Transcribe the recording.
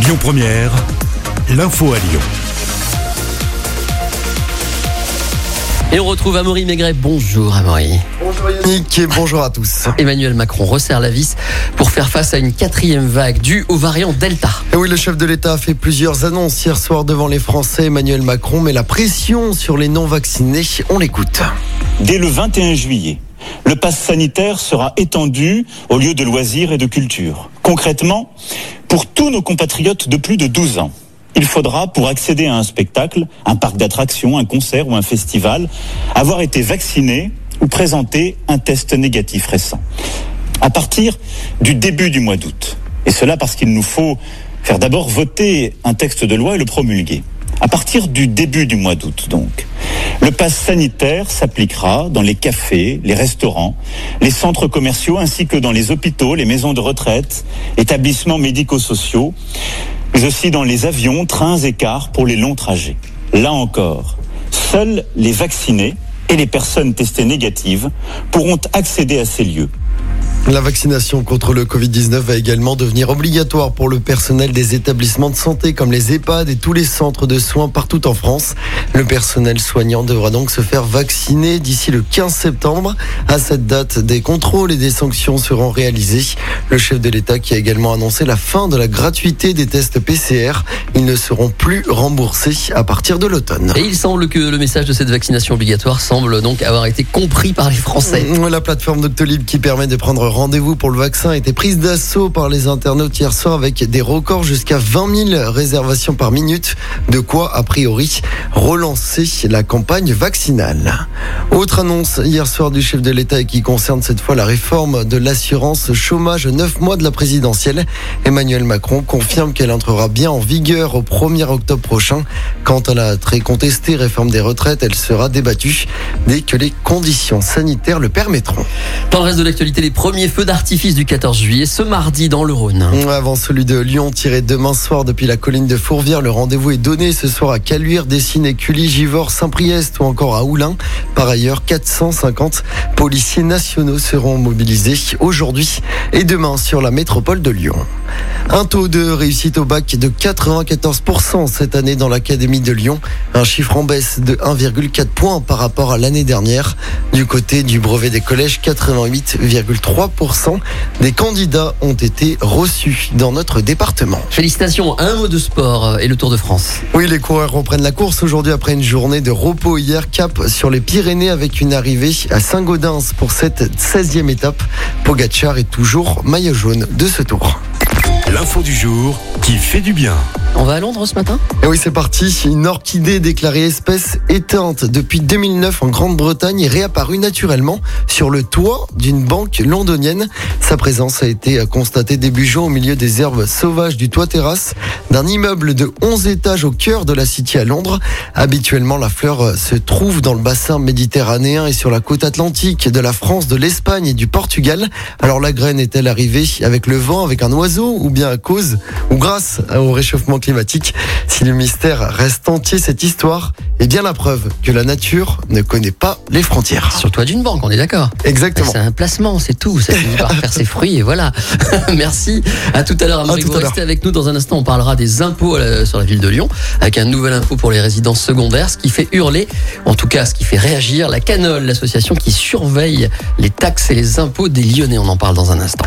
Lyon Première, l'info à Lyon. Et on retrouve Amaury Maigret. Bonjour Amaury. Bonjour Yannick et bonjour à tous. Emmanuel Macron resserre la vis pour faire face à une quatrième vague due au variant Delta. Et oui, le chef de l'État a fait plusieurs annonces hier soir devant les Français, Emmanuel Macron, mais la pression sur les non-vaccinés, on l'écoute. Dès le 21 juillet, le pass sanitaire sera étendu aux lieux de loisirs et de culture. Concrètement, pour tous nos compatriotes de plus de 12 ans, il faudra, pour accéder à un spectacle, un parc d'attractions, un concert ou un festival, avoir été vacciné ou présenter un test négatif récent. À partir du début du mois d'août. Et cela parce qu'il nous faut faire d'abord voter un texte de loi et le promulguer. À partir du début du mois d'août, donc. Le pass sanitaire s'appliquera dans les cafés, les restaurants, les centres commerciaux ainsi que dans les hôpitaux, les maisons de retraite, établissements médico-sociaux, mais aussi dans les avions, trains et cars pour les longs trajets. Là encore, seuls les vaccinés et les personnes testées négatives pourront accéder à ces lieux. La vaccination contre le Covid-19 va également devenir obligatoire pour le personnel des établissements de santé comme les EHPAD et tous les centres de soins partout en France. Le personnel soignant devra donc se faire vacciner d'ici le 15 septembre. À cette date, des contrôles et des sanctions seront réalisés. Le chef de l'État qui a également annoncé la fin de la gratuité des tests PCR. Ils ne seront plus remboursés à partir de l'automne. Et il semble que le message de cette vaccination obligatoire semble donc avoir été compris par les Français. La plateforme Doctolib qui permet de prendre rendez-vous pour le vaccin a été prise d'assaut par les internautes hier soir avec des records jusqu'à 20 000 réservations par minute. De quoi, a priori, relancer la campagne vaccinale. Autre annonce hier soir du chef de l'État et qui concerne cette fois la réforme de l'assurance chômage 9 mois de la présidentielle. Emmanuel Macron confirme qu'elle entrera bien en vigueur au 1er octobre prochain. Quant à la très contestée réforme des retraites, elle sera débattue dès que les conditions sanitaires le permettront. Dans le reste de l'actualité, les premiers feux d'artifice du 14 juillet ce mardi dans le Rhône. Avant celui de Lyon, tiré demain soir depuis la colline de Fourvière, le rendez-vous est donné ce soir à Caluire, Dessines, Cully, Givors, Saint-Priest ou encore à Oulin. Par ailleurs, 450 policiers nationaux seront mobilisés aujourd'hui et demain sur la métropole de Lyon. Un taux de réussite au bac de 94% cette année dans l'Académie de Lyon, un chiffre en baisse de 1,4 points par rapport à l'année dernière. Du côté du brevet des collèges, 88,3% des candidats ont été reçus dans notre département. Félicitations, un mot de sport et le Tour de France. Oui, les coureurs reprennent la course aujourd'hui après une journée de repos hier, cap sur les Pyrénées avec une arrivée à Saint-Gaudens pour cette 16e étape. Pogacar est toujours maillot jaune de ce tour. L'info du jour qui fait du bien. On va à Londres ce matin? Et oui, c'est parti. Une orchidée déclarée espèce éteinte depuis 2009 en Grande-Bretagne est réapparue naturellement sur le toit d'une banque londonienne. Sa présence a été constatée début juin au milieu des herbes sauvages du toit terrasse d'un immeuble de 11 étages au cœur de la City à Londres. Habituellement, la fleur se trouve dans le bassin méditerranéen et sur la côte atlantique de la France, de l'Espagne et du Portugal. Alors la graine est-elle arrivée avec le vent, avec un oiseau ou bien à cause ou grâce au réchauffement climatique Si le mystère reste entier, cette histoire est bien la preuve que la nature ne connaît pas les frontières. Sur toi d'une banque, on est d'accord Exactement. C'est un placement, c'est tout. Ça finit par faire ses fruits et voilà. Merci. À tout à l'heure. À l'heure. Restez avec nous dans un instant. On parlera des impôts euh, sur la ville de Lyon avec un nouvel impôt pour les résidences secondaires, ce qui fait hurler, en tout cas ce qui fait réagir, la Canole, l'association qui surveille les taxes et les impôts des Lyonnais. On en parle dans un instant.